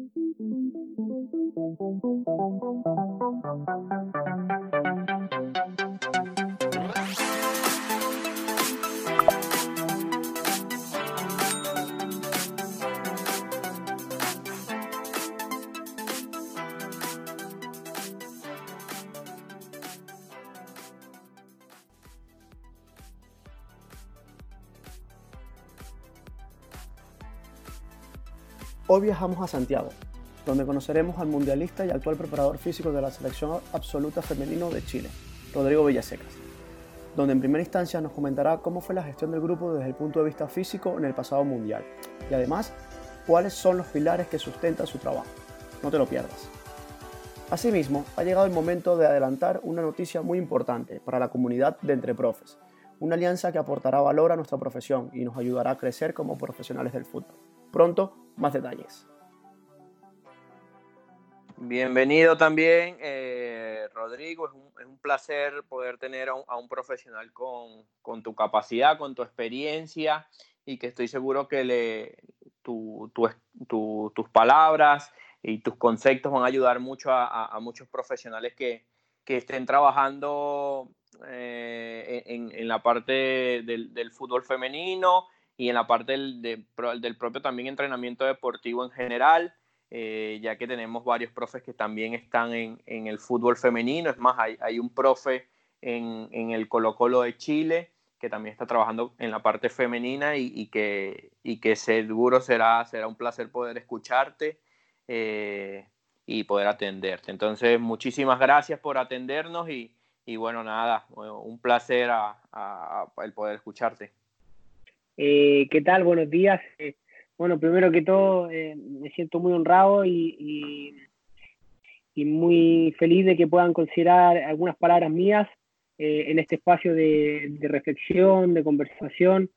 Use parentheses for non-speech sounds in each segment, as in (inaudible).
Thank you. Hoy viajamos a Santiago, donde conoceremos al mundialista y actual preparador físico de la selección absoluta femenino de Chile, Rodrigo Villasecas, donde en primera instancia nos comentará cómo fue la gestión del grupo desde el punto de vista físico en el pasado mundial y además cuáles son los pilares que sustentan su trabajo. No te lo pierdas. Asimismo, ha llegado el momento de adelantar una noticia muy importante para la comunidad de Entre Profes, una alianza que aportará valor a nuestra profesión y nos ayudará a crecer como profesionales del fútbol. Pronto, más detalles. Bienvenido también, eh, Rodrigo. Es un, placer poder tener a un, profesional con, tu capacidad, con tu experiencia y que estoy seguro que le, tus palabras y tus conceptos van a ayudar mucho a, muchos profesionales que, estén trabajando eh, en, la parte del fútbol femenino y en la parte del, del propio también entrenamiento deportivo en general, eh, ya que tenemos varios profes que también están en, en el fútbol femenino. Es más, hay, hay un profe en, en, el Colo Colo de Chile que también está trabajando en la parte femenina y, y que, y que seguro será, será un placer poder escucharte eh, y poder atenderte. Entonces, muchísimas gracias por atendernos y, y bueno, nada, un placer el poder escucharte. Eh, ¿Qué tal? Buenos días. Eh, bueno, primero que todo, eh, me siento muy honrado y, muy feliz de que puedan considerar algunas palabras mías en este espacio de, reflexión, de conversación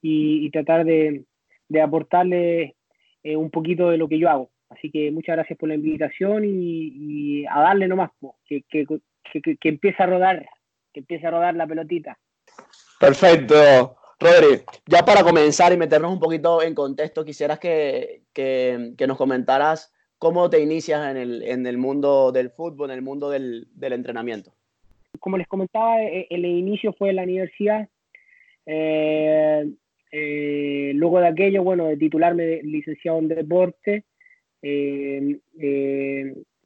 y, tratar de, de aportarles un poquito de lo que yo hago. Así que muchas gracias por la invitación y, a darle nomás, que, que, que empiece a rodar, que empiece a rodar la pelotita. Perfecto. Rodri, ya para comenzar y meternos un poquito en contexto, quisieras que, nos comentaras cómo te inicias en el, mundo del fútbol, en el mundo del, entrenamiento. Como les comentaba, eh, el inicio fue en la universidad. Eh, eh, luego de aquello, bueno, de titularme de licenciado en deporte,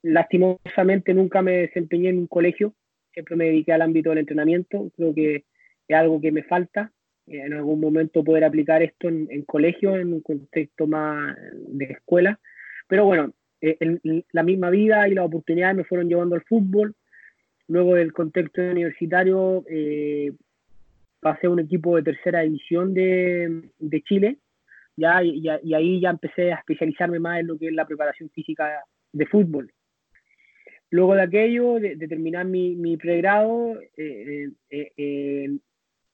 lastimosamente nunca me desempeñé en un colegio, siempre me dediqué al ámbito del entrenamiento, creo que es algo que me falta en algún momento poder aplicar esto en, en colegio, en un contexto más de escuela. Pero bueno, eh, la misma vida y las oportunidades me fueron llevando al fútbol. Luego del contexto universitario eh, pasé a un equipo de tercera división de, de Chile, ya, y, y, ahí ya empecé a especializarme más en lo que es la preparación física de fútbol. Luego de aquello, de, terminar mi, mi pregrado, eh, eh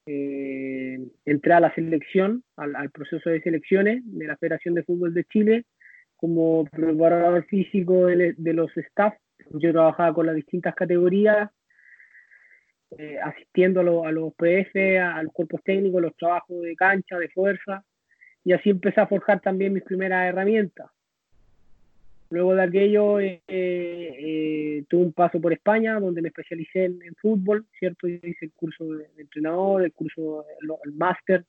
eh, entré a la selección, al, proceso de selecciones de la Federación de Fútbol de Chile como preparador físico de, los staff. Yo trabajaba con las distintas categorías, eh, asistiendo a, los PF, a, los cuerpos técnicos, los trabajos de cancha, de fuerza, y así empecé a forjar también mis primeras herramientas. Luego de aquello eh, eh, tuve un paso por España, donde me especialicé en, fútbol, ¿cierto? hice el curso de, entrenador, el curso, el, máster.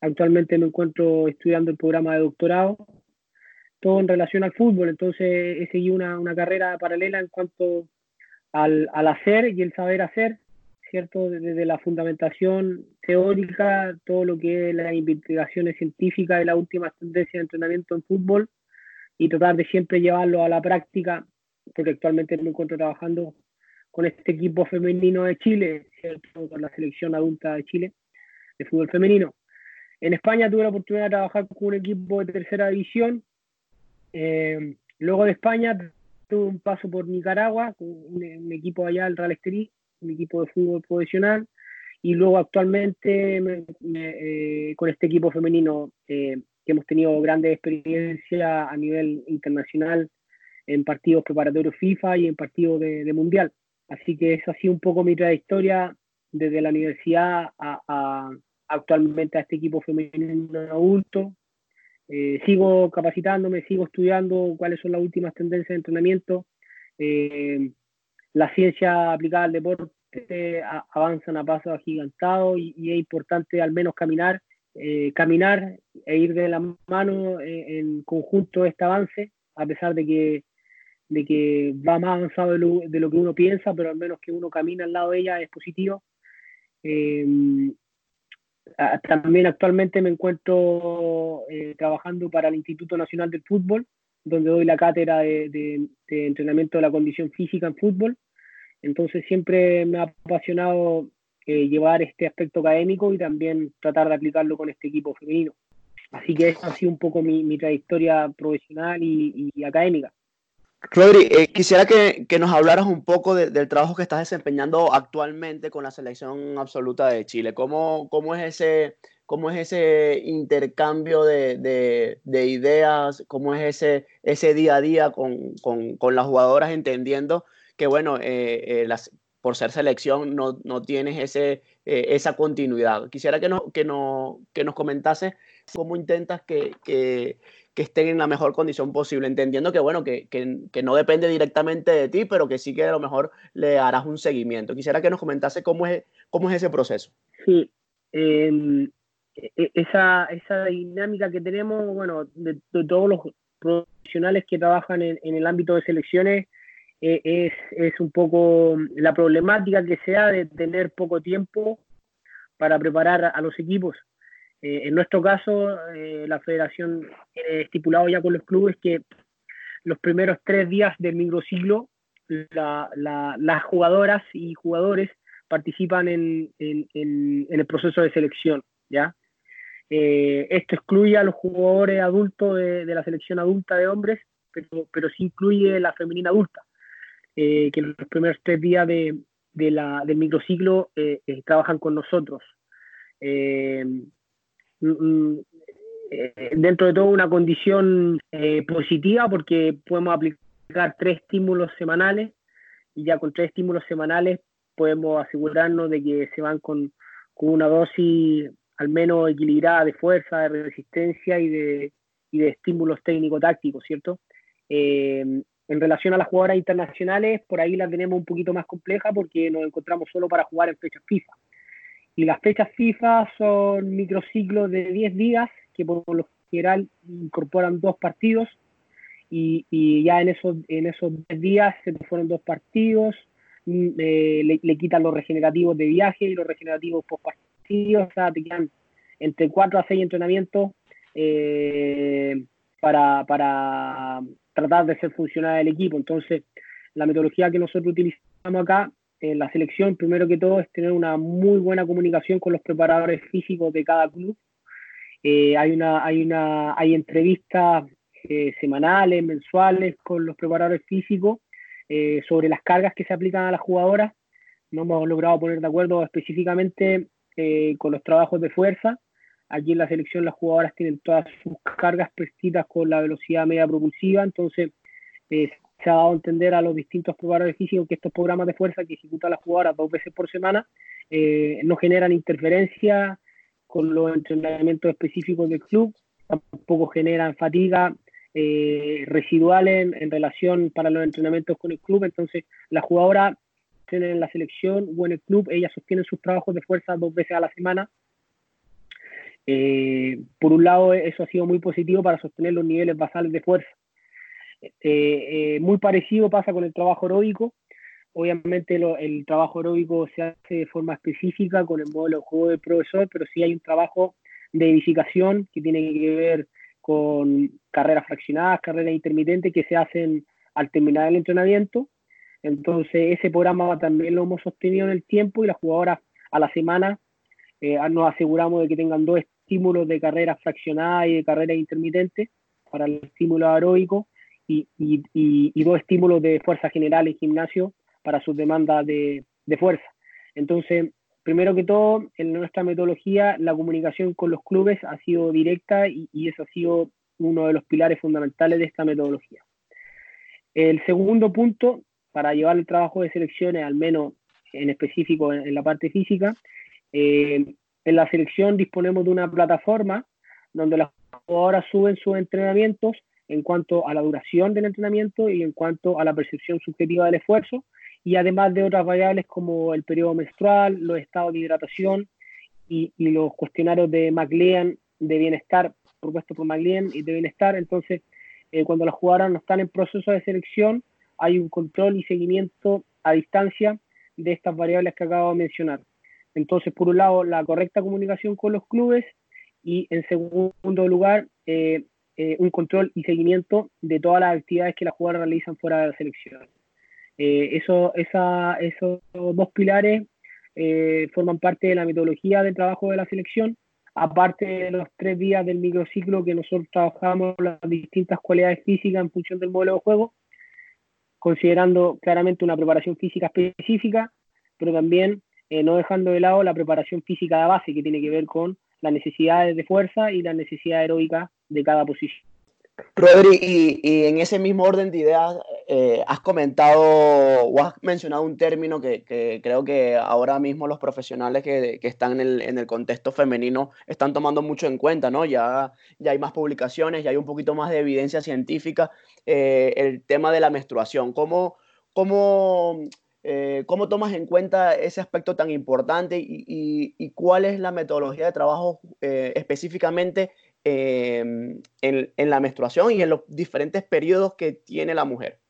Actualmente me encuentro estudiando el programa de doctorado, todo en relación al fútbol. Entonces he seguido una, una carrera paralela en cuanto al, al, hacer y el saber hacer, ¿cierto? Desde la fundamentación teórica, todo lo que es las investigaciones científicas y la última tendencia de entrenamiento en fútbol y tratar de siempre llevarlo a la práctica, porque actualmente me encuentro trabajando con este equipo femenino de Chile, con la selección adulta de Chile de fútbol femenino. En España tuve la oportunidad de trabajar con un equipo de tercera división. Eh, luego de España tuve un paso por Nicaragua, con un, equipo allá, el Real Estelí, un equipo de fútbol profesional. Y luego actualmente eh, con este equipo femenino eh, que hemos tenido grandes experiencias a nivel internacional en partidos preparatorios FIFA y en partidos de, Mundial. Así que eso ha sido un poco mi trayectoria desde la universidad a, actualmente a este equipo femenino adulto, eh, sigo capacitándome, sigo estudiando cuáles son las últimas tendencias de entrenamiento. Eh, la ciencia aplicada al deporte avanzan a pasos agigantados y, y, es importante al menos caminar, eh, caminar e ir de la mano en, conjunto este avance, a pesar de que, de que va más avanzado de lo, de lo, que uno piensa, pero al menos que uno camina al lado de ella es positivo. también actualmente me encuentro eh, trabajando para el Instituto Nacional del Fútbol, donde doy la cátedra de, entrenamiento de la condición física en fútbol. Entonces siempre me ha apasionado eh, llevar este aspecto académico y también tratar de aplicarlo con este equipo femenino. Así que esa ha sido un poco mi, mi trayectoria profesional y, y académica. Rodri, eh, quisiera que, que, nos hablaras un poco de, del trabajo que estás desempeñando actualmente con la selección absoluta de Chile. ¿Cómo, cómo, es, ese, cómo es ese intercambio de, de, de ideas? ¿Cómo es ese, ese día a día con, con, con las jugadoras entendiendo que, bueno, eh, eh, las, por ser selección no, no tienes ese, eh, esa continuidad? Quisiera que, no, que, no, que nos comentase cómo intentas que, que que estén en la mejor condición posible, entendiendo que, bueno, que, que, no depende directamente de ti, pero que sí que a lo mejor le harás un seguimiento. Quisiera que nos comentase cómo es, cómo es ese proceso. Sí, eh, esa, esa dinámica que tenemos, bueno, de, de todos los profesionales que trabajan en, en el ámbito de selecciones, eh, es, es un poco la problemática que sea de tener poco tiempo para preparar a los equipos. Eh, en nuestro caso, eh, la federación tiene estipulado ya con los clubes que los primeros tres días del microciclo, la, la, las jugadoras y jugadores participan en, en, en, el proceso de selección, ¿ya? Eh, esto excluye a los jugadores adultos de, de, la selección adulta de hombres, pero, pero sí incluye la femenina adulta, eh, que los primeros tres días de, del microciclo eh, trabajan con nosotros. Mm, mm, eh, dentro de todo una condición eh, positiva porque podemos aplicar tres estímulos semanales y ya con tres estímulos semanales podemos asegurarnos de que se van con, con una dosis al menos equilibrada de fuerza, de resistencia y de, y de estímulos técnico-tácticos, ¿cierto? Eh, en relación a las jugadoras internacionales, por ahí la tenemos un poquito más compleja porque nos encontramos solo para jugar en fechas FIFA. Y las fechas FIFA son microciclos de 10 días que por lo general incorporan dos partidos y, y ya en esos, en esos 10 días se fueron dos partidos, mm, eh, le, le, quitan los regenerativos de viaje y los regenerativos post partidos, o sea, te quedan entre 4 a 6 entrenamientos eh, para, para tratar de hacer funcionar el equipo. Entonces, la metodología que nosotros utilizamos acá en la selección, primero que todo, es tener una muy buena comunicación con los preparadores físicos de cada club. Eh, hay, una, hay, una, hay entrevistas eh, semanales, mensuales con los preparadores físicos eh, sobre las cargas que se aplican a las jugadoras. No hemos logrado poner de acuerdo específicamente eh, con los trabajos de fuerza. Aquí en la selección las jugadoras tienen todas sus cargas prescritas con la velocidad media propulsiva, entonces eh, se ha dado a entender a los distintos preparadores físicos que estos programas de fuerza que ejecutan las jugadoras dos veces por semana eh, no generan interferencia con los entrenamientos específicos del club, tampoco generan fatiga eh, residuales en, relación para los entrenamientos con el club. Entonces, las jugadoras tienen en la selección o en el club, ellas sostienen sus trabajos de fuerza dos veces a la semana. Eh, por un lado, eso ha sido muy positivo para sostener los niveles basales de fuerza eh, eh, muy parecido pasa con el trabajo aeróbico. Obviamente el trabajo aeróbico se hace de forma específica con el modelo de juego del profesor, pero sí hay un trabajo de edificación que tiene que ver con carreras fraccionadas, carreras intermitentes que se hacen al terminar el entrenamiento. Entonces ese programa también lo hemos sostenido en el tiempo y las jugadoras a la semana nos aseguramos de que tengan dos estímulos de carreras fraccionadas y de carreras intermitentes para el estímulo aeróbico y, y, y, dos estímulos de fuerza general en gimnasio para sus demandas de, de fuerza. Entonces, primero que todo, en nuestra metodología, la comunicación con los clubes ha sido directa y, y, eso ha sido uno de los pilares fundamentales de esta metodología. El segundo punto, para llevar el trabajo de selecciones, al menos en específico en, la parte física, eh, en la selección disponemos de una plataforma donde las jugadoras suben sus entrenamientos en cuanto a la duración del entrenamiento y en cuanto a la percepción subjetiva del esfuerzo, y además de otras variables como el periodo menstrual, los estados de hidratación y, los cuestionarios de McLean de bienestar, propuesto por McLean y de bienestar. Entonces, eh, cuando las jugadoras no están en proceso de selección, hay un control y seguimiento a distancia de estas variables que acabo de mencionar. Entonces, por un lado, la correcta comunicación con los clubes y en segundo lugar, eh, eh, un control y seguimiento de todas las actividades que las jugadoras realizan fuera de la selección. Eh, eso, esa, esos dos pilares forman parte de la metodología del trabajo de la selección, aparte de los tres días del microciclo que nosotros trabajamos las distintas cualidades físicas en función del modelo de juego, considerando claramente una preparación física específica, pero también no dejando de lado la preparación física de base que tiene que ver con las necesidades de fuerza y las necesidades aeróbicas de cada posición. Rodri, y, en ese mismo orden de ideas, eh, has comentado o has mencionado un término que, creo que ahora mismo los profesionales que, están en el, contexto femenino están tomando mucho en cuenta, ¿no? Ya, ya hay más publicaciones, ya hay un poquito más de evidencia científica, eh, el tema de la menstruación. ¿Cómo, cómo eh, ¿Cómo tomas en cuenta ese aspecto tan importante y, cuál es la metodología de trabajo eh, específicamente em, en, la menstruación y en los diferentes periodos que tiene la mujer?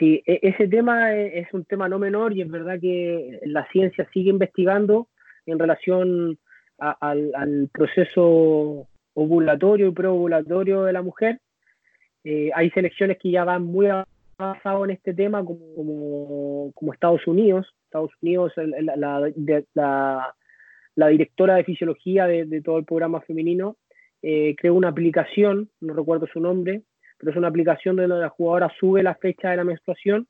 Sí, e, ese tema e, es un tema no menor y es verdad que la ciencia sigue investigando en relación al, proceso ovulatorio y preovulatorio de la mujer. Eh, hay selecciones que ya van muy avanzado en este tema como, como, Estados Unidos. Estados Unidos, la, la, directora de fisiología de, todo el programa femenino, eh, creó una aplicación, no recuerdo su nombre, pero es una aplicación donde la jugadora sube la fecha de la menstruación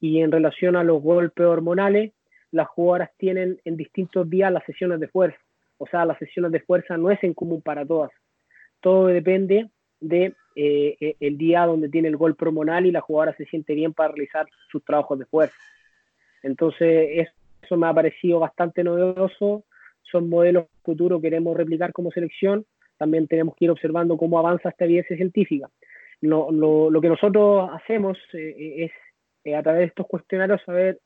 y en relación a los golpes hormonales, las jugadoras tienen en distintos días las sesiones de fuerza. O sea, las sesiones de fuerza no es en común para todas. Todo depende de eh, eh, el día donde tiene el golpe hormonal y la jugadora se siente bien para realizar sus trabajos de fuerza. Entonces, eso me ha parecido bastante novedoso. Son modelos futuros que queremos replicar como selección. También tenemos que ir observando cómo avanza esta evidencia científica. Lo, lo, que nosotros hacemos eh, es, a través de estos cuestionarios, saber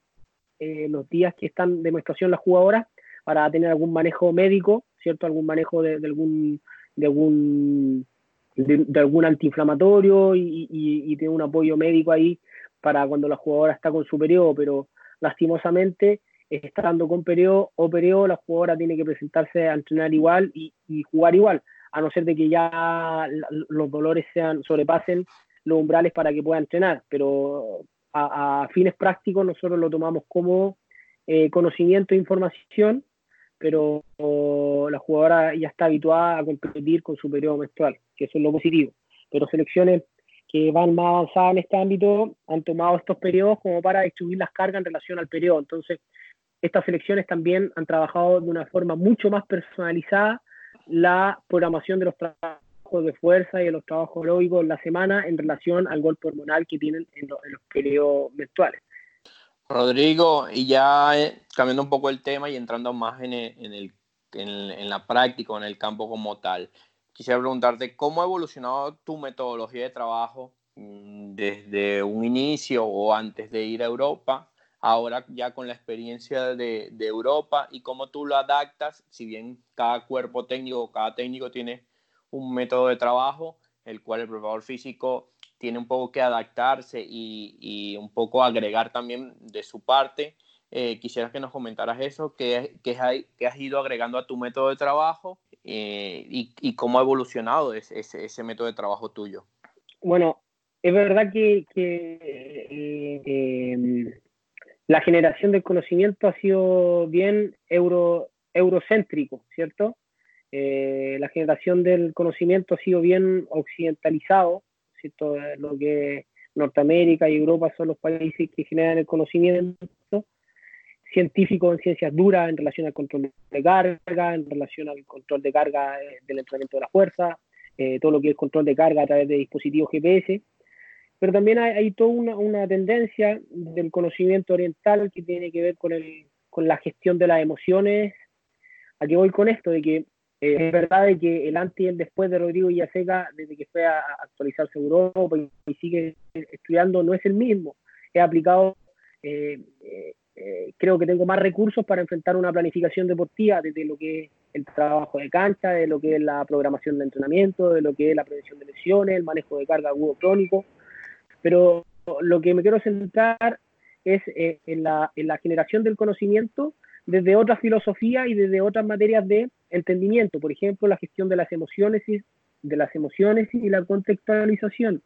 los días que están de menstruación las jugadoras para tener algún manejo médico, ¿cierto? Algún manejo de algún, de algún de, algún antiinflamatorio y, y, tiene un apoyo médico ahí para cuando la jugadora está con su periodo, pero lastimosamente estando con periodo o periodo, la jugadora tiene que presentarse a entrenar igual y, jugar igual, a no ser de que ya los dolores sean sobrepasen los umbrales para que pueda entrenar, pero a, fines prácticos nosotros lo tomamos como eh, conocimiento e información pero la jugadora ya está habituada a competir con su periodo menstrual, que eso es lo positivo. Pero selecciones que van más avanzadas en este ámbito han tomado estos periodos como para distribuir las cargas en relación al periodo. Entonces, estas selecciones también han trabajado de una forma mucho más personalizada la programación de los trabajos de fuerza y de los trabajos aeróbicos en la semana en relación al golpe hormonal que tienen en los periodos menstruales. Rodrigo, y ya eh, cambiando un poco el tema y entrando más en, el, en, la práctica, en el campo como tal, quisiera preguntarte cómo ha evolucionado tu metodología de trabajo mm, desde un inicio o antes de ir a Europa, ahora ya con la experiencia de, de Europa y cómo tú lo adaptas, si bien cada cuerpo técnico, cada técnico tiene un método de trabajo, el cual el preparador físico tiene un poco que adaptarse y, un poco agregar también de su parte. Eh, quisiera que nos comentaras eso, qué, has ido agregando a tu método de trabajo eh, y, cómo ha evolucionado ese, método de trabajo tuyo. Bueno, es verdad que, eh, em, la generación del conocimiento ha sido bien euro, eurocéntrico, ¿cierto? la generación del conocimiento ha sido bien occidentalizado, lo que Norteamérica y Europa son los países que generan el conocimiento científico en ciencias duras en relación al control de carga, en relación al control de carga eh, del entrenamiento de la fuerza, eh, todo lo que es control de carga a través de dispositivos GPS. Pero también hay, toda una, una, tendencia del conocimiento oriental que tiene que ver con, el, con la gestión de las emociones. ¿A qué voy con esto? De que Eh, es verdad de que el antes y el después de Rodrigo Villaseca, desde que fue a actualizarse Europa y, sigue estudiando, no es el mismo. He aplicado, eh, eh, creo que tengo más recursos para enfrentar una planificación deportiva, desde lo que es el trabajo de cancha, de lo que es la programación de entrenamiento, de lo que es la prevención de lesiones, el manejo de carga agudo crónico. Pero lo que me quiero centrar es en la, en la generación del conocimiento desde otras filosofías y desde otras materias de entendimiento, por ejemplo, la gestión de las emociones y, de las emociones y la contextualización.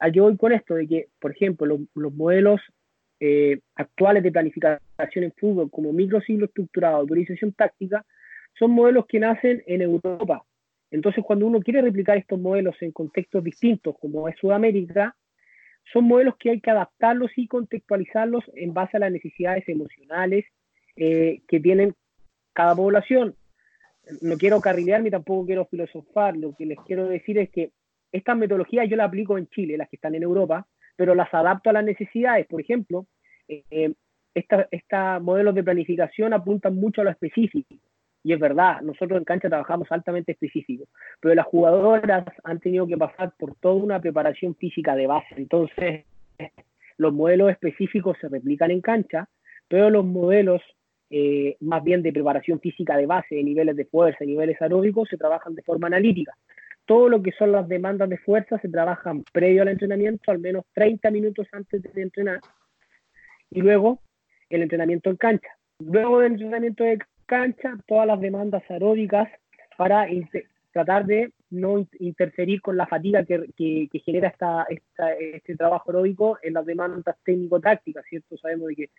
¿A voy con esto? De que, por ejemplo, los modelos eh, actuales de planificación en fútbol, como microciclo estructurado, autorización táctica, son modelos que nacen en Europa. Entonces, cuando uno quiere replicar estos modelos en contextos distintos, como es Sudamérica, son modelos que hay que adaptarlos y contextualizarlos en base a las necesidades emocionales eh, que tienen cada población. No quiero carrilear ni tampoco quiero filosofar. Lo que les quiero decir es que estas metodologías yo las aplico en Chile, las que están en Europa, pero las adapto a las necesidades. Por ejemplo, eh, estos modelos de planificación apuntan mucho a lo específico. Y es verdad, nosotros en cancha trabajamos altamente específico, pero las jugadoras han tenido que pasar por toda una preparación física de base. Entonces, los modelos específicos se replican en cancha, pero los modelos eh, más bien de preparación física de base, de niveles de fuerza, niveles aeróbicos, se trabajan de forma analítica. Todo lo que son las demandas de fuerza se trabajan previo al entrenamiento, al menos 30 minutos antes de entrenar, y luego el entrenamiento en cancha. Luego del entrenamiento de cancha, todas las demandas aeróbicas para tratar de no interferir con la fatiga que, genera esta, este trabajo aeróbico en las demandas técnico-tácticas, ¿cierto? Sabemos de que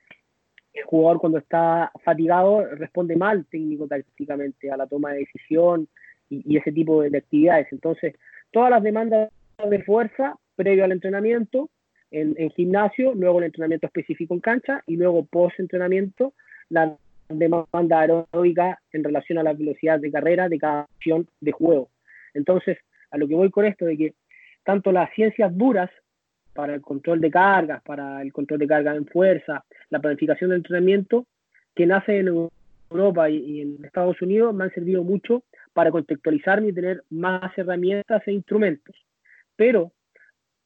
el jugador cuando está fatigado responde mal técnico-tácticamente a la toma de decisión y, ese tipo de, actividades. Entonces, todas las demandas de fuerza previo al entrenamiento en, gimnasio, luego el entrenamiento específico en cancha y luego post-entrenamiento la demanda aeróbica en relación a la velocidad de carrera de cada acción de juego. Entonces, a lo que voy con esto de que tanto las ciencias duras para el control de cargas, para el control de cargas en fuerza, la planificación de entrenamiento, que nace en Europa y, en Estados Unidos, me han servido mucho para contextualizarme y tener más herramientas e instrumentos. Pero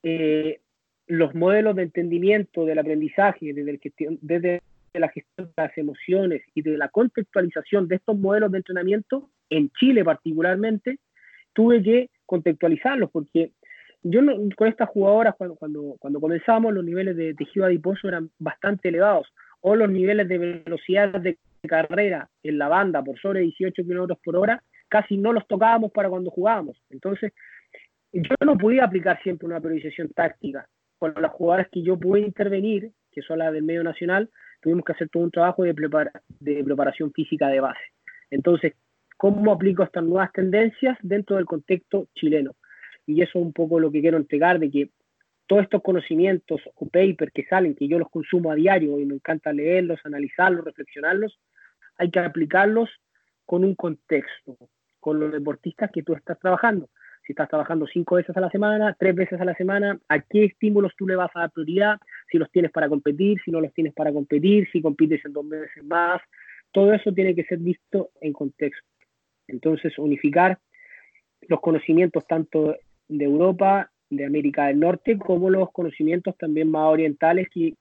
eh, los modelos de entendimiento del aprendizaje, desde, desde la gestión de las emociones y de la contextualización de estos modelos de entrenamiento, en Chile particularmente, tuve que contextualizarlos porque yo con estas jugadoras, cuando, cuando, cuando comenzamos, los niveles de tejido adiposo eran bastante elevados, o los niveles de velocidad de carrera en la banda por sobre 18 kilómetros por hora, casi no los tocábamos para cuando jugábamos. Entonces, yo no podía aplicar siempre una priorización táctica. Con las jugadoras que yo pude intervenir, que son las del medio nacional, tuvimos que hacer todo un trabajo de, de preparación física de base. Entonces, ¿cómo aplico estas nuevas tendencias dentro del contexto chileno? Y eso es un poco lo que quiero entregar, de que todos estos conocimientos o papers que salen, que yo los consumo a diario y me encanta leerlos, analizarlos, reflexionarlos, hay que aplicarlos con un contexto, con los deportistas que tú estás trabajando. Si estás trabajando cinco veces a la semana, tres veces a la semana, ¿a qué estímulos tú le vas a dar prioridad? Si los tienes para competir, si no los tienes para competir, si compites en dos meses más. Todo eso tiene que ser visto en contexto. Entonces, unificar los conocimientos tanto de Europa, de América del Norte, como los conocimientos también más orientales que,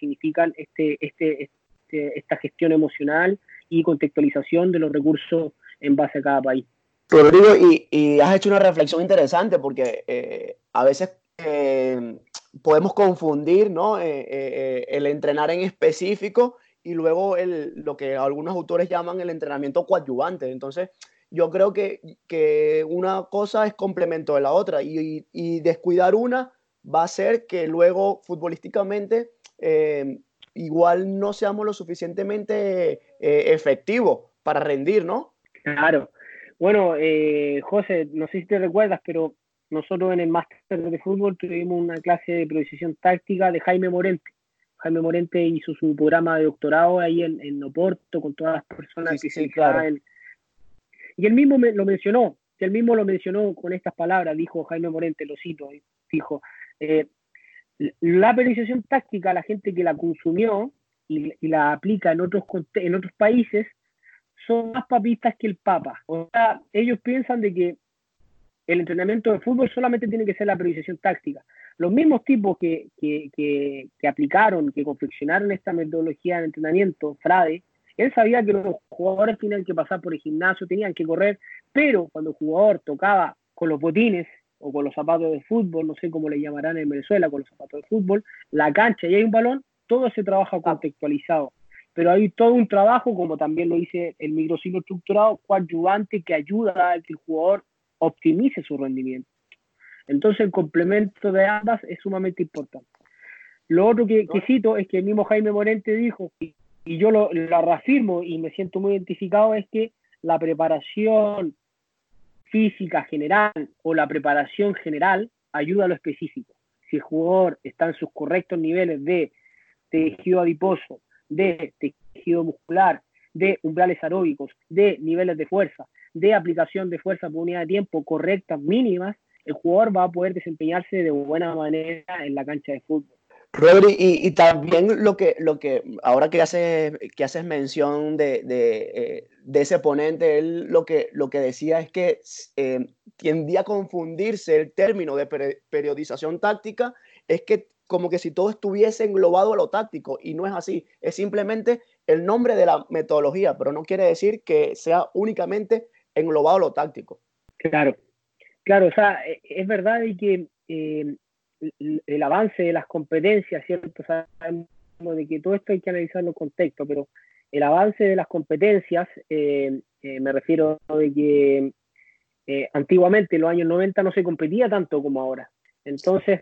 significan este, este, este, esta gestión emocional y contextualización de los recursos en base a cada país. Rodrigo, y, has hecho una reflexión interesante porque eh, a veces eh, podemos confundir ¿no? Eh, el entrenar en específico y luego lo que algunos autores llaman el entrenamiento coadyuvante. Entonces, yo creo que, que, una cosa es complemento de la otra y, y, descuidar una va a hacer que luego futbolísticamente eh, igual no seamos lo suficientemente eh, efectivos para rendir, ¿no? Claro. Bueno, eh, José, no sé si te recuerdas, pero nosotros en el máster de fútbol tuvimos una clase de precisión táctica de Jaime Morente. Jaime Morente hizo su programa de doctorado ahí en, en Oporto con todas las personas que se claro. en, y él mismo me, lo mencionó, él mismo lo mencionó con estas palabras, dijo Jaime Morente, lo cito, dijo, eh, la penalización táctica, la gente que la consumió y, la aplica en otros, en otros países, son más papistas que el Papa. O sea, ellos piensan de que el entrenamiento de fútbol solamente tiene que ser la priorización táctica. Los mismos tipos que, que aplicaron, que confeccionaron esta metodología de entrenamiento, Frade, él sabía que los jugadores tenían que pasar por el gimnasio, tenían que correr, pero cuando el jugador tocaba con los botines o con los zapatos de fútbol, no sé cómo le llamarán en Venezuela, con los zapatos de fútbol, la cancha y hay un balón, todo se trabaja contextualizado. Pero hay todo un trabajo, como también lo dice el microciclo estructurado, coadyuvante que ayuda a que el jugador optimice su rendimiento. Entonces el complemento de ambas es sumamente importante. Lo otro que, cito es que el mismo Jaime Morente dijo, y, yo lo, lo reafirmo y me siento muy identificado, es que la preparación física general o la preparación general ayuda a lo específico. Si el jugador está en sus correctos niveles de tejido adiposo, de tejido muscular, de umbrales aeróbicos, de niveles de fuerza, de aplicación de fuerza por unidad de tiempo correctas, mínimas, el jugador va a poder desempeñarse de buena manera en la cancha de fútbol. Rodri, y, también lo que, lo que ahora que haces, que haces mención de, eh, de, ese ponente, él lo que, lo que decía es que eh, a confundirse el término de periodización táctica, es que como que si todo estuviese englobado a lo táctico, y no es así, es simplemente el nombre de la metodología, pero no quiere decir que sea únicamente englobado a lo táctico. Claro, claro, o sea, e, es verdad que eh, el avance de las competencias, ¿cierto? Sabemos de que todo esto hay que analizarlo en contexto, pero el avance de las competencias, eh, eh, me refiero de que eh, antiguamente, en los años 90, no se competía tanto como ahora. Entonces,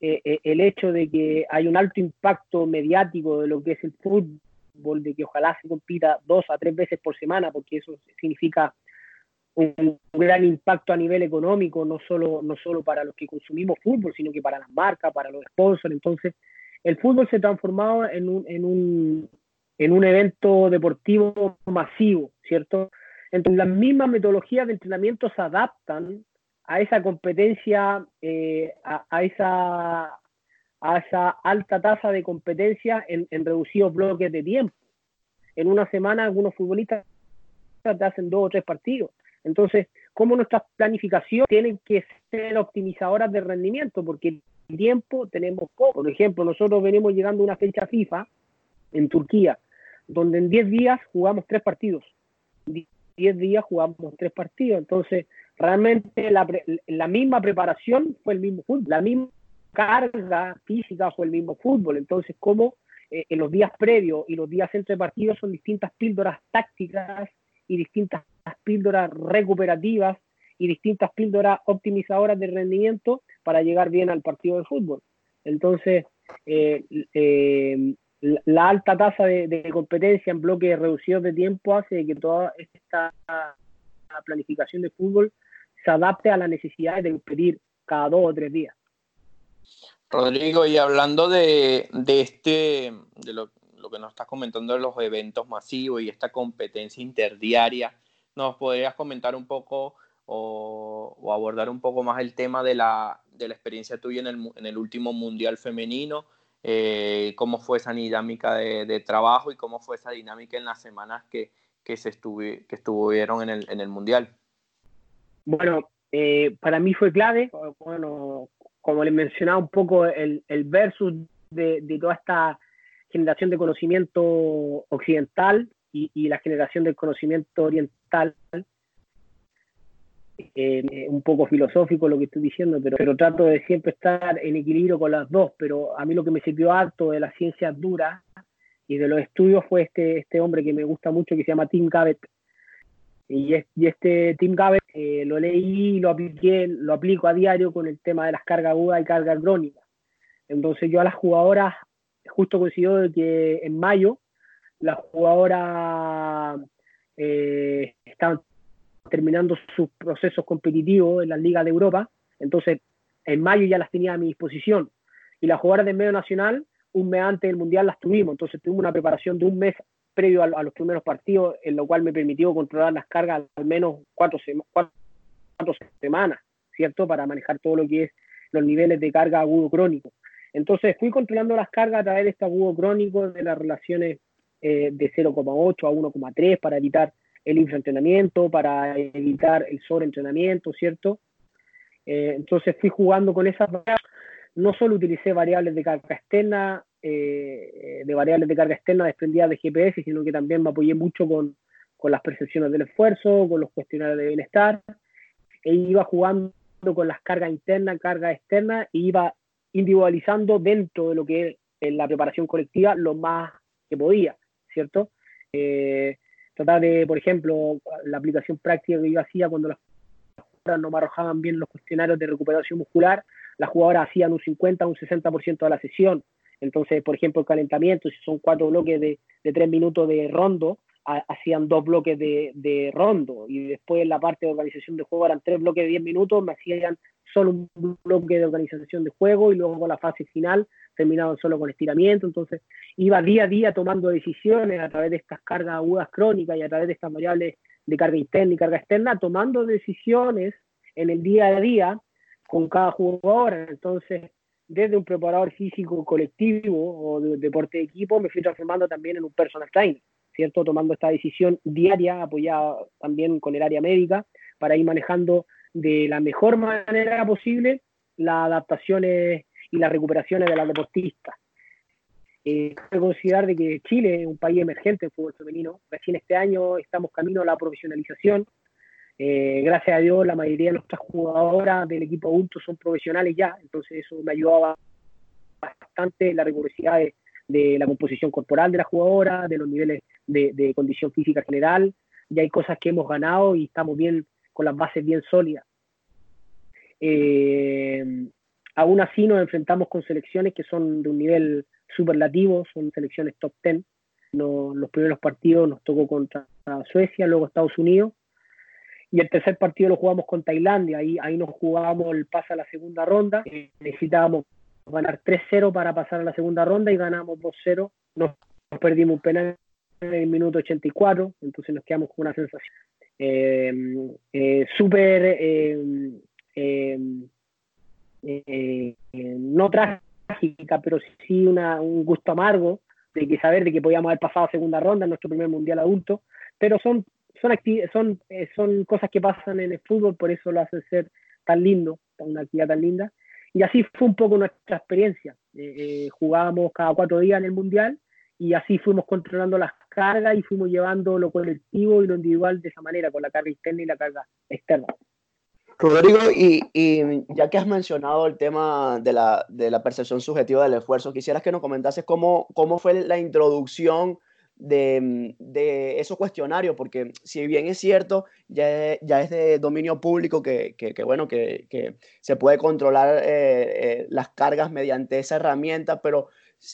el hecho de que hay un alto impacto mediático de lo que es el fútbol, de que ojalá se compita dos a tres veces por semana, porque eso significa un gran impacto a nivel económico, no solo, no solo para los que consumimos fútbol, sino que para las marcas, para los sponsors. Entonces, el fútbol se ha transformado en un, en un, en un evento deportivo masivo, ¿cierto? Entonces, las mismas metodologías de entrenamiento se adaptan a esa competencia, eh, a, esa, a esa alta tasa de competencia en, en reducidos bloques de tiempo. En una semana, algunos futbolistas te hacen dos o tres partidos entonces, ¿cómo nuestras planificaciones tienen que ser optimizadoras de rendimiento? Porque el tiempo tenemos poco. Por ejemplo, nosotros venimos llegando a una fecha FIFA en Turquía, donde en 10 días jugamos tres partidos. 10 días jugamos tres partidos. Entonces, realmente la, la misma preparación fue el mismo fútbol, la misma carga física fue el mismo fútbol. Entonces, ¿cómo eh, en los días previos y los días entre partidos son distintas píldoras tácticas y distintas píldoras recuperativas y distintas píldoras optimizadoras de rendimiento para llegar bien al partido de fútbol. Entonces, eh, eh, la alta tasa de, competencia en bloques reducidos de tiempo hace que toda esta planificación de fútbol se adapte a las necesidades de competir cada dos o tres días. Rodrigo, y hablando de, este, de lo que nos estás comentando de los eventos masivos y esta competencia interdiaria, ¿nos podrías comentar un poco o, abordar un poco más el tema de la, de la experiencia tuya en el, en el último Mundial Femenino? Eh, ¿Cómo fue esa dinámica de, trabajo y cómo fue esa dinámica en las semanas que, que, se estuvi, que estuvieron en el, en el Mundial? Bueno, eh, para mí fue clave, bueno, como les mencionaba un poco, el, el versus de, de toda esta generación de conocimiento occidental y, la generación del conocimiento oriental. Eh, un poco filosófico lo que estoy diciendo, pero, pero trato de siempre estar en equilibrio con las dos. Pero a mí lo que me sirvió harto de las ciencias duras y de los estudios fue este, este hombre que me gusta mucho que se llama Tim Gabbett. Y, este Tim Gabbett eh, lo leí y lo apliqué, lo aplico a diario con el tema de las cargas agudas y cargas crónicas. Entonces yo a las jugadoras justo coincidió de que en mayo las jugadoras eh, estaban terminando sus procesos competitivos en las ligas de Europa, entonces en mayo ya las tenía a mi disposición. Y las jugadoras del medio nacional, un mes antes del Mundial las tuvimos, entonces tuvimos una preparación de un mes previo a, los primeros partidos, en lo cual me permitió controlar las cargas al menos cuatro, cuatro, semanas, ¿cierto? Para manejar todo lo que es los niveles de carga agudo crónico. Entonces fui controlando las cargas a través de este agudo crónico de las relaciones eh, de 0,8 a 1,3 para evitar el infraentrenamiento, para evitar el sobreentrenamiento, ¿cierto? Eh, entonces fui jugando con esas variables. No solo utilicé variables de carga externa, eh, de variables de carga externa desprendidas de GPS, sino que también me apoyé mucho con, con las percepciones del esfuerzo, con los cuestionarios de bienestar, e iba jugando con las cargas internas, cargas externas, e iba individualizando dentro de lo que es en la preparación colectiva lo más que podía, ¿cierto? Eh, tratar de, por ejemplo, la aplicación práctica que yo hacía cuando las jugadoras no me arrojaban bien los cuestionarios de recuperación muscular, las jugadoras hacían un 50, un 60% de la sesión. Entonces, por ejemplo, el calentamiento, si son cuatro bloques de, de tres minutos de rondo, hacían dos bloques de, de, rondo y después en la parte de organización de juego eran tres bloques de diez minutos, me hacían solo un bloque de organización de juego y luego la fase final terminaban solo con estiramiento, entonces iba día a día tomando decisiones a través de estas cargas agudas crónicas y a través de estas variables de carga interna y carga externa, tomando decisiones en el día a día con cada jugador, entonces desde un preparador físico colectivo o de deporte de equipo me fui transformando también en un personal trainer, ¿cierto? Tomando esta decisión diaria apoyada también con el área médica para ir manejando de la mejor manera posible las adaptaciones y las recuperaciones de las deportistas. Eh, que considerar de que Chile es un país emergente en fútbol femenino. Recién este año estamos camino a la profesionalización. Eh, gracias a Dios, la mayoría de nuestras jugadoras del equipo adulto son profesionales ya, entonces eso me ayudaba bastante en la rigurosidad de, la composición corporal de la jugadora, de los niveles de, condición física general. Ya hay cosas que hemos ganado y estamos bien con las bases bien sólidas. Eh, aún así nos enfrentamos con selecciones que son de un nivel superlativo, son selecciones top 10. los primeros partidos nos tocó contra Suecia, luego Estados Unidos. Y el tercer partido lo jugamos con Tailandia, ahí, ahí nos jugábamos el pase a la segunda ronda. Necesitábamos ganar 3-0 para pasar a la segunda ronda y ganamos 2-0. Nos, perdimos un penal en el minuto 84, entonces nos quedamos con una sensación eh, eh, súper eh, eh, no trágica, pero sí una, un gusto amargo de que saber de que podíamos haber pasado segunda ronda en nuestro primer mundial adulto, pero son son son son cosas que pasan en el fútbol, por eso lo hacen ser tan lindo, una actividad tan linda. Y así fue un poco nuestra experiencia. Jugábamos cada cuatro días en el mundial y así fuimos controlando las cargas y fuimos llevando lo colectivo y lo individual de esa manera, con la carga interna y la carga externa. Rodrigo, y, ya que has mencionado el tema de la, de la, percepción subjetiva del esfuerzo, quisieras que nos comentases cómo, cómo fue la introducción de, de esos cuestionarios, porque si bien es cierto, ya, ya es de dominio público que, que, bueno, que, que, se puede controlar eh, eh, las cargas mediante esa herramienta, pero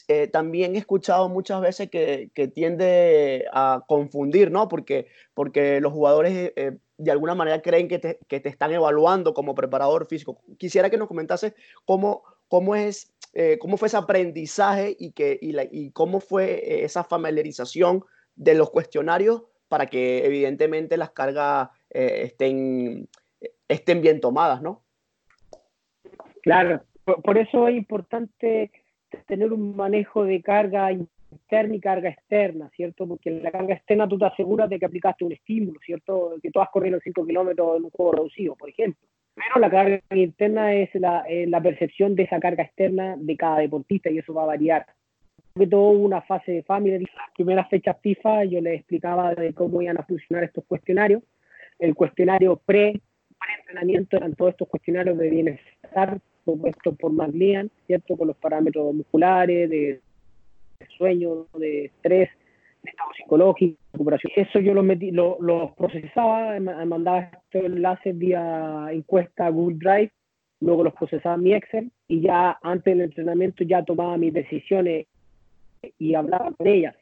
eh, también he escuchado muchas veces que, que, tiende a confundir, ¿no? Porque, porque los jugadores eh, de alguna manera creen que te, que te, están evaluando como preparador físico. Quisiera que nos comentases cómo, cómo, es, eh, cómo fue ese aprendizaje y, que, y, la, y cómo fue esa familiarización de los cuestionarios para que evidentemente las cargas estén, estén bien tomadas, ¿no? Claro, por, por eso es importante tener un manejo de carga interna y carga externa, ¿cierto? Porque en la carga externa tú te aseguras de que aplicaste un estímulo, ¿cierto? Que tú has corrido 5 kilómetros en un juego reducido, por ejemplo. Pero la carga interna es la, la, percepción de esa carga externa de cada deportista y eso va a variar. Sobre todo una fase de familia, las primeras fechas FIFA yo les explicaba de cómo iban a funcionar estos cuestionarios. El cuestionario pre, pre-entrenamiento eran todos estos cuestionarios de bienestar propuesto por McLean, ¿cierto? Con los parámetros musculares, de, sueño, de estrés, de estado psicológico, recuperación. Eso yo los, metí, los, procesaba, mandaba estos enlaces vía encuesta Google Drive, luego los procesaba en mi Excel y ya antes del entrenamiento ya tomaba mis decisiones y hablaba con ellas.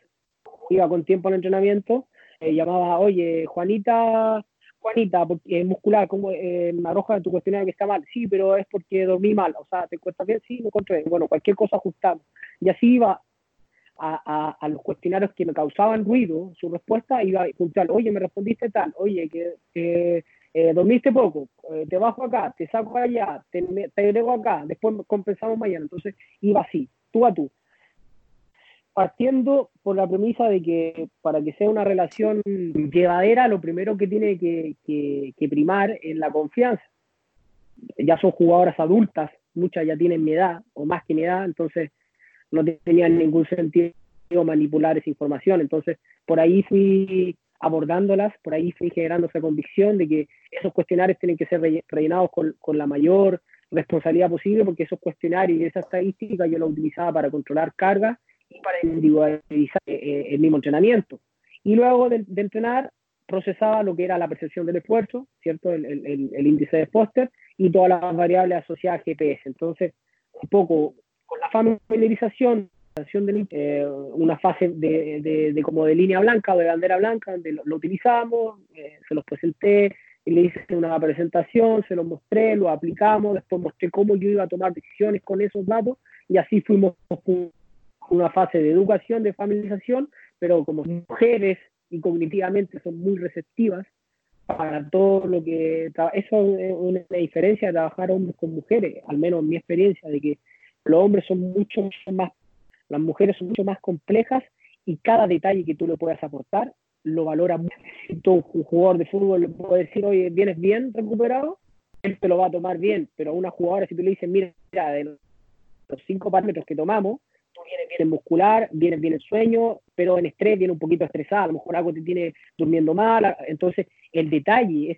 Iba con tiempo al entrenamiento, llamaba, oye, Juanita, Juanita, porque es muscular, como eh, arroja tu cuestionario que está mal, sí, pero es porque dormí mal, o sea, ¿te cuesta bien? Sí, me encontré, bueno, cualquier cosa ajustamos. Y así iba a, a, los cuestionarios que me causaban ruido, su respuesta iba a puntual, oye, me respondiste tal, oye, que eh, dormiste poco, eh, te bajo acá, te saco allá, te, te acá, después compensamos mañana, entonces iba así, tú a tú. Partiendo por la premisa de que para que sea una relación llevadera, lo primero que tiene que, primar es la confianza. Ya son jugadoras adultas, muchas ya tienen mi edad o más que mi edad, entonces no tenía ningún sentido manipular esa información. Entonces, por ahí fui abordándolas, por ahí fui generando esa convicción de que esos cuestionarios tienen que ser rellenados con, con la mayor responsabilidad posible, porque esos cuestionarios y esa estadística yo la utilizaba para controlar cargas y para individualizar eh, eh, el mismo entrenamiento. Y luego de, entrenar, procesaba lo que era la percepción del esfuerzo, ¿cierto? El, el, índice de Foster y todas las variables asociadas a GPS. Entonces, un poco con la familiarización de, eh, una fase de, de, como de línea blanca o de bandera blanca, donde lo, utilizamos, se los presenté, le hice una presentación, se lo mostré, lo aplicamos, después mostré cómo yo iba a tomar decisiones con esos datos y así fuimos una fase de educación, de familiarización, pero como mujeres y cognitivamente son muy receptivas para todo lo que... Eso es una diferencia de trabajar hombres con mujeres, al menos en mi experiencia, de que los hombres son mucho más, las mujeres son mucho más complejas y cada detalle que tú le puedas aportar lo valora mucho. Un jugador de fútbol le puede decir, oye, vienes bien recuperado, él te lo va a tomar bien, pero a una jugadora si tú le dices, mira, de los cinco parámetros que tomamos, tú vienes bien en muscular, vienes bien en sueño, pero en estrés viene un poquito estresado, a lo mejor algo te tiene durmiendo mal, entonces el detalle, es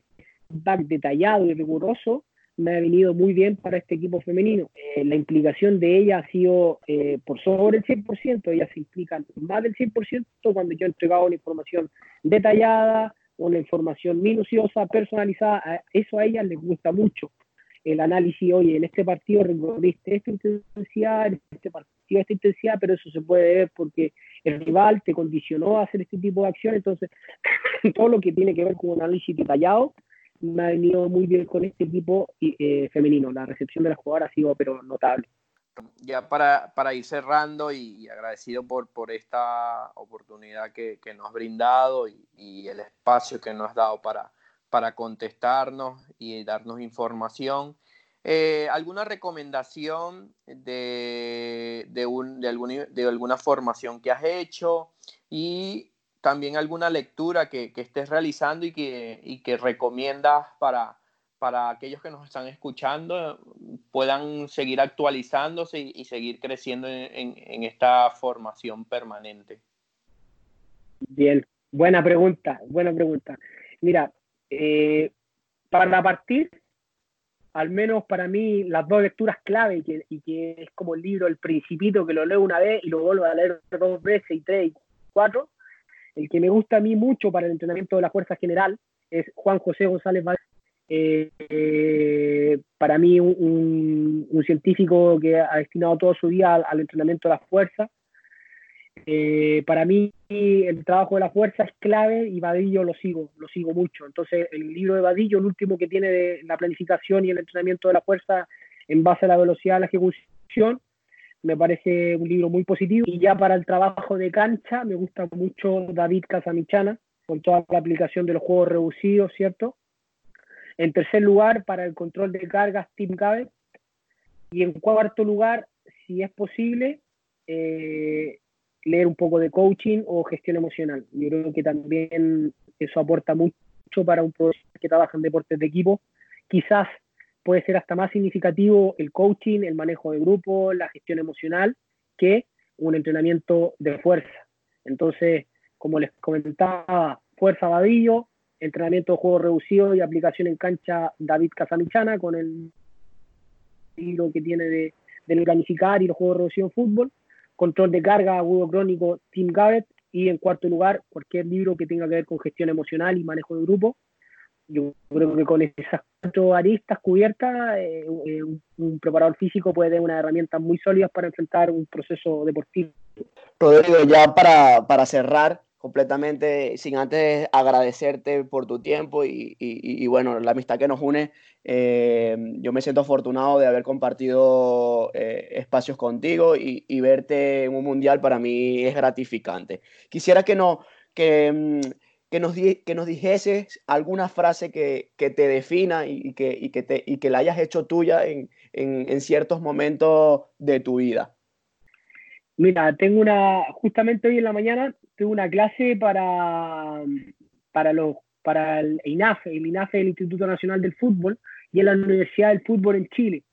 back detallado y riguroso, me ha venido muy bien para este equipo femenino. Eh, la implicación de ella ha sido eh, por sobre el 100%, ella se implica más del 100% cuando yo he entregado una información detallada, una información minuciosa, personalizada, eso a ella les gusta mucho. El análisis, oye, en este partido recorriste esta intensidad, en este partido esta intensidad, pero eso se puede ver porque el rival te condicionó a hacer este tipo de acción, entonces (laughs) todo lo que tiene que ver con un análisis detallado me ha venido muy bien con este equipo eh, femenino. La recepción de las jugadoras ha sido pero notable. Ya para, para ir cerrando y, agradecido por, por esta oportunidad que, que nos has brindado y, y, el espacio que nos has dado para, para contestarnos y darnos información. Eh, ¿Alguna recomendación de, de, un, de, alguna, de alguna formación que has hecho? Y también alguna lectura que, estés realizando y que, y que recomiendas para, para aquellos que nos están escuchando puedan seguir actualizándose y, seguir creciendo en, esta formación permanente? Bien, buena pregunta, buena pregunta. Mira, eh, para partir, al menos para mí, las dos lecturas clave y que, es como el libro El Principito, que lo leo una vez y lo vuelvo a leer dos veces y tres y cuatro, el que me gusta a mí mucho para el entrenamiento de la Fuerza General es Juan José González eh, eh, para mí un, científico que ha destinado todo su día al, entrenamiento de la fuerza. Eh, para mí el trabajo de la fuerza es clave y Vadillo lo sigo, lo sigo mucho. Entonces el libro de Vadillo, el último que tiene de la planificación y el entrenamiento de la fuerza en base a la velocidad de la ejecución, me parece un libro muy positivo. Y ya para el trabajo de cancha, me gusta mucho David Casamichana, con toda la aplicación de los juegos reducidos, ¿cierto? En tercer lugar, para el control de cargas, Tim Gabbett. Y en cuarto lugar, si es posible, eh, leer un poco de coaching o gestión emocional. Yo creo que también eso aporta mucho para un profesional que trabaja en deportes de equipo. Quizás puede ser hasta más significativo el coaching, el manejo de grupo, la gestión emocional, que un entrenamiento de fuerza. Entonces, como les comentaba, fuerza Vadillo, entrenamiento de juego reducido y aplicación en cancha David Casamichana con el estilo que tiene de, del planificar y los juegos reducidos en fútbol, control de carga agudo crónico Tim Garrett y en cuarto lugar cualquier libro que tenga que ver con gestión emocional y manejo de grupo yo creo que con esas cuatro aristas cubiertas, eh, eh, un, preparador físico puede tener unas herramientas muy sólidas para enfrentar un proceso deportivo. Rodrigo, ya para, para cerrar completamente, sin antes agradecerte por tu tiempo y, y, bueno, la amistad que nos une, eh, yo me siento afortunado de haber compartido espacios contigo y, verte en un mundial para mí es gratificante. Quisiera que no, que mm, que nos, que nos alguna frase que, que te defina y, que, que te, y que la hayas hecho tuya en, en, en, ciertos momentos de tu vida. Mira, tengo una, justamente hoy en la mañana, tengo una clase para, para, los, para el INAFE, el INAFE el Instituto Nacional del Fútbol, y en la Universidad del Fútbol en Chile.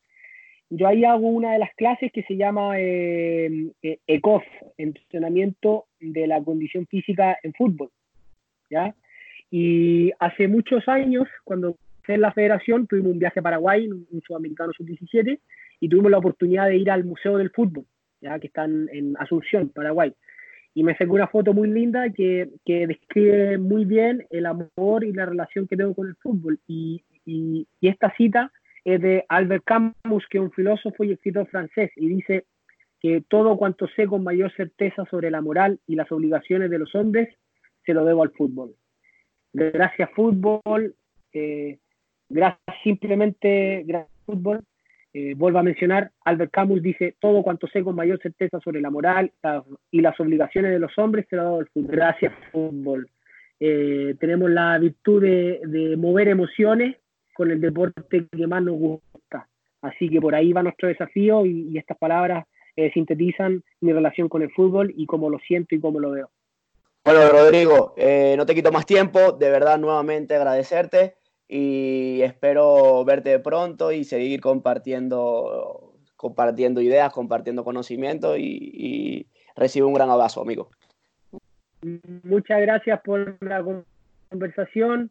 Yo ahí hago una de las clases que se llama eh, eh ECOF, Entrenamiento de la Condición Física en Fútbol. ¿ya? Y hace muchos años, cuando en la federación, tuvimos un viaje a Paraguay, un sudamericano sub-17, y tuvimos la oportunidad de ir al Museo del Fútbol, ya que está en Asunción, Paraguay. Y me sacó una foto muy linda que, que, describe muy bien el amor y la relación que tengo con el fútbol. Y, y, y esta cita es de Albert Camus, que es un filósofo y escritor francés, y dice que todo cuanto sé con mayor certeza sobre la moral y las obligaciones de los hombres, se lo debo al fútbol. Gracias fútbol, eh, gracias simplemente, gracias fútbol. Eh, vuelvo a mencionar, Albert Camus dice, todo cuanto sé con mayor certeza sobre la moral y las obligaciones de los hombres se lo dado al fútbol. Gracias fútbol. Eh, tenemos la virtud de, mover emociones con el deporte que más nos gusta. Así que por ahí va nuestro desafío y, estas palabras sintetizan mi relación con el fútbol y cómo lo siento y cómo lo veo. Bueno, Rodrigo, eh, no te quito más tiempo, de verdad nuevamente agradecerte y espero verte pronto y seguir compartiendo, compartiendo ideas, compartiendo conocimiento y, recibo un gran abrazo, amigo. Muchas gracias por la conversación,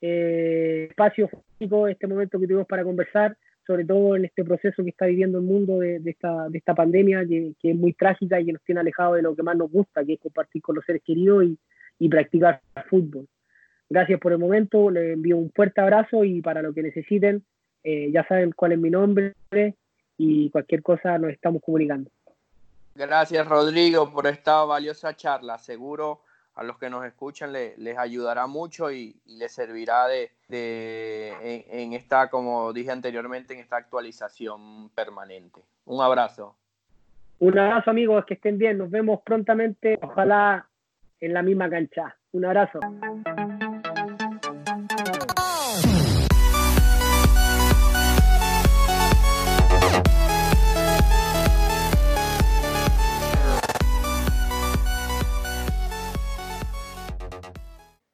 eh, espacio físico, este momento que tuvimos para conversar sobre todo en este proceso que está viviendo el mundo de, esta, de esta, pandemia, que, es muy trágica y que nos tiene alejados de lo que más nos gusta, que es compartir con los seres queridos y practicar fútbol. Gracias por el momento, les envío un fuerte abrazo y para lo que necesiten, eh, ya saben cuál es mi nombre y cualquier cosa nos estamos comunicando. Gracias Rodrigo por esta valiosa charla. Seguro a los que nos escuchan les ayudará mucho y, les servirá de, en, esta, como dije anteriormente, en esta actualización permanente. Un abrazo. Un abrazo amigos, que estén bien. Nos vemos prontamente, ojalá en la misma cancha. Un abrazo.